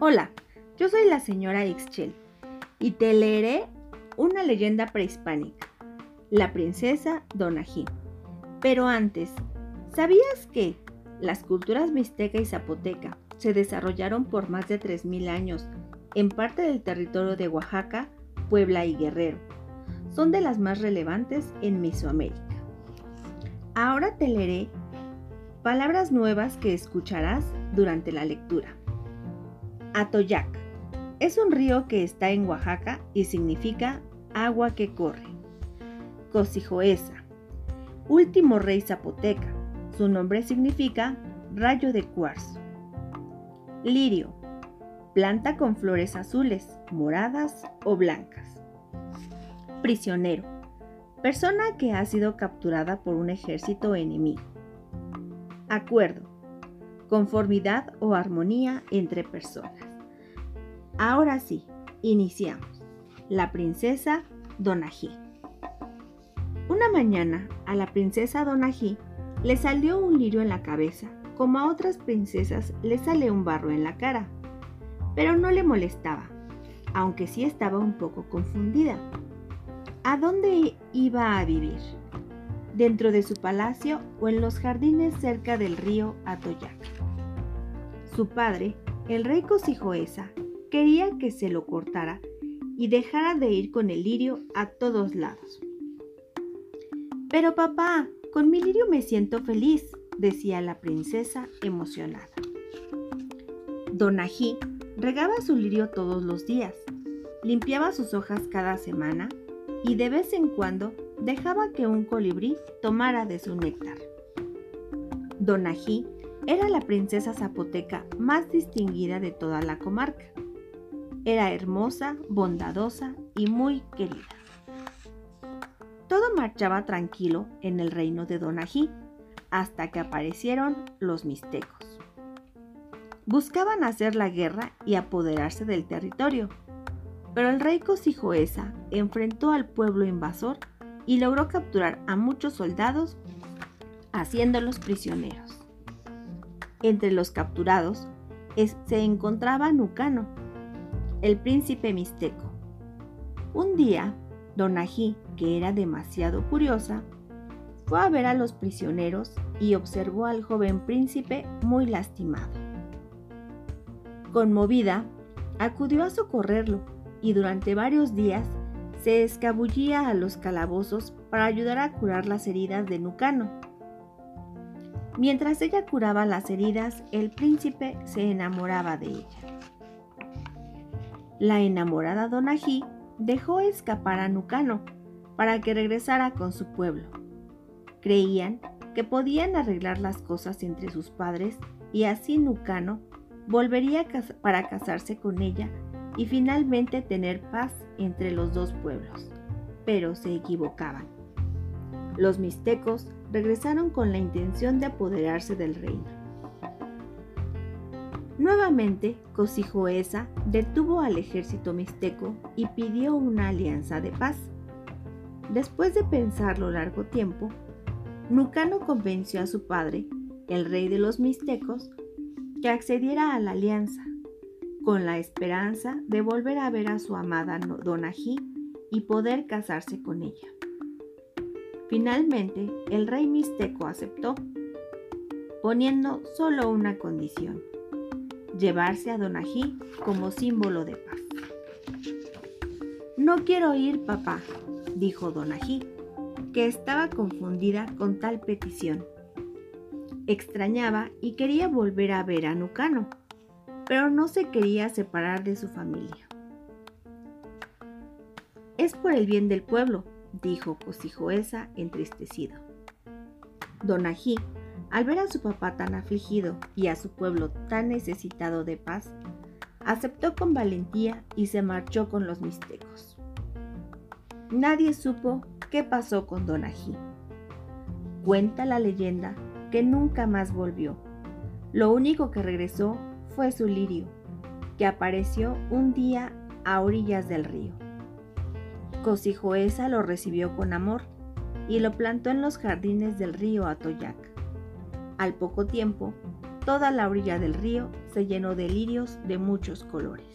Hola, yo soy la señora Ixchel y te leeré una leyenda prehispánica, la princesa Donají. Pero antes, ¿sabías que las culturas mixteca y zapoteca se desarrollaron por más de 3.000 años en parte del territorio de Oaxaca, Puebla y Guerrero? Son de las más relevantes en Mesoamérica. Ahora te leeré palabras nuevas que escucharás durante la lectura. Atoyac. Es un río que está en Oaxaca y significa agua que corre. Cosijoesa. Último rey zapoteca. Su nombre significa rayo de cuarzo. Lirio. Planta con flores azules, moradas o blancas. Prisionero. Persona que ha sido capturada por un ejército enemigo. Acuerdo conformidad o armonía entre personas. Ahora sí, iniciamos. La princesa Donají. Una mañana a la princesa Donají le salió un lirio en la cabeza, como a otras princesas le sale un barro en la cara. Pero no le molestaba, aunque sí estaba un poco confundida. ¿A dónde iba a vivir? ¿Dentro de su palacio o en los jardines cerca del río Atoyac? Su padre, el rey Cosijoesa, quería que se lo cortara y dejara de ir con el lirio a todos lados. Pero papá, con mi lirio me siento feliz, decía la princesa emocionada. Donají regaba su lirio todos los días, limpiaba sus hojas cada semana y de vez en cuando dejaba que un colibrí tomara de su néctar. Donají era la princesa zapoteca más distinguida de toda la comarca. Era hermosa, bondadosa y muy querida. Todo marchaba tranquilo en el reino de Donají hasta que aparecieron los mixtecos. Buscaban hacer la guerra y apoderarse del territorio, pero el rey Cosijoesa enfrentó al pueblo invasor y logró capturar a muchos soldados haciéndolos prisioneros. Entre los capturados se encontraba Nucano, el príncipe mixteco. Un día, Donají, que era demasiado curiosa, fue a ver a los prisioneros y observó al joven príncipe muy lastimado. Conmovida, acudió a socorrerlo y durante varios días se escabullía a los calabozos para ayudar a curar las heridas de Nucano. Mientras ella curaba las heridas, el príncipe se enamoraba de ella. La enamorada Donají dejó escapar a Nucano para que regresara con su pueblo. Creían que podían arreglar las cosas entre sus padres y así Nucano volvería para casarse con ella y finalmente tener paz entre los dos pueblos. Pero se equivocaban. Los mixtecos regresaron con la intención de apoderarse del reino. Nuevamente, Cosijoesa detuvo al ejército mixteco y pidió una alianza de paz. Después de pensarlo largo tiempo, Nucano convenció a su padre, el rey de los mixtecos, que accediera a la alianza, con la esperanza de volver a ver a su amada Donají y poder casarse con ella. Finalmente, el rey mixteco aceptó, poniendo solo una condición, llevarse a Donají como símbolo de paz. No quiero ir, papá, dijo Donají, que estaba confundida con tal petición. Extrañaba y quería volver a ver a Nucano, pero no se quería separar de su familia. Es por el bien del pueblo, dijo Cosijoesa entristecido. Donají, al ver a su papá tan afligido y a su pueblo tan necesitado de paz, aceptó con valentía y se marchó con los mixtecos. Nadie supo qué pasó con Donají. Cuenta la leyenda que nunca más volvió. Lo único que regresó fue su lirio, que apareció un día a orillas del río. Cosijoesa lo recibió con amor y lo plantó en los jardines del río Atoyac. Al poco tiempo, toda la orilla del río se llenó de lirios de muchos colores.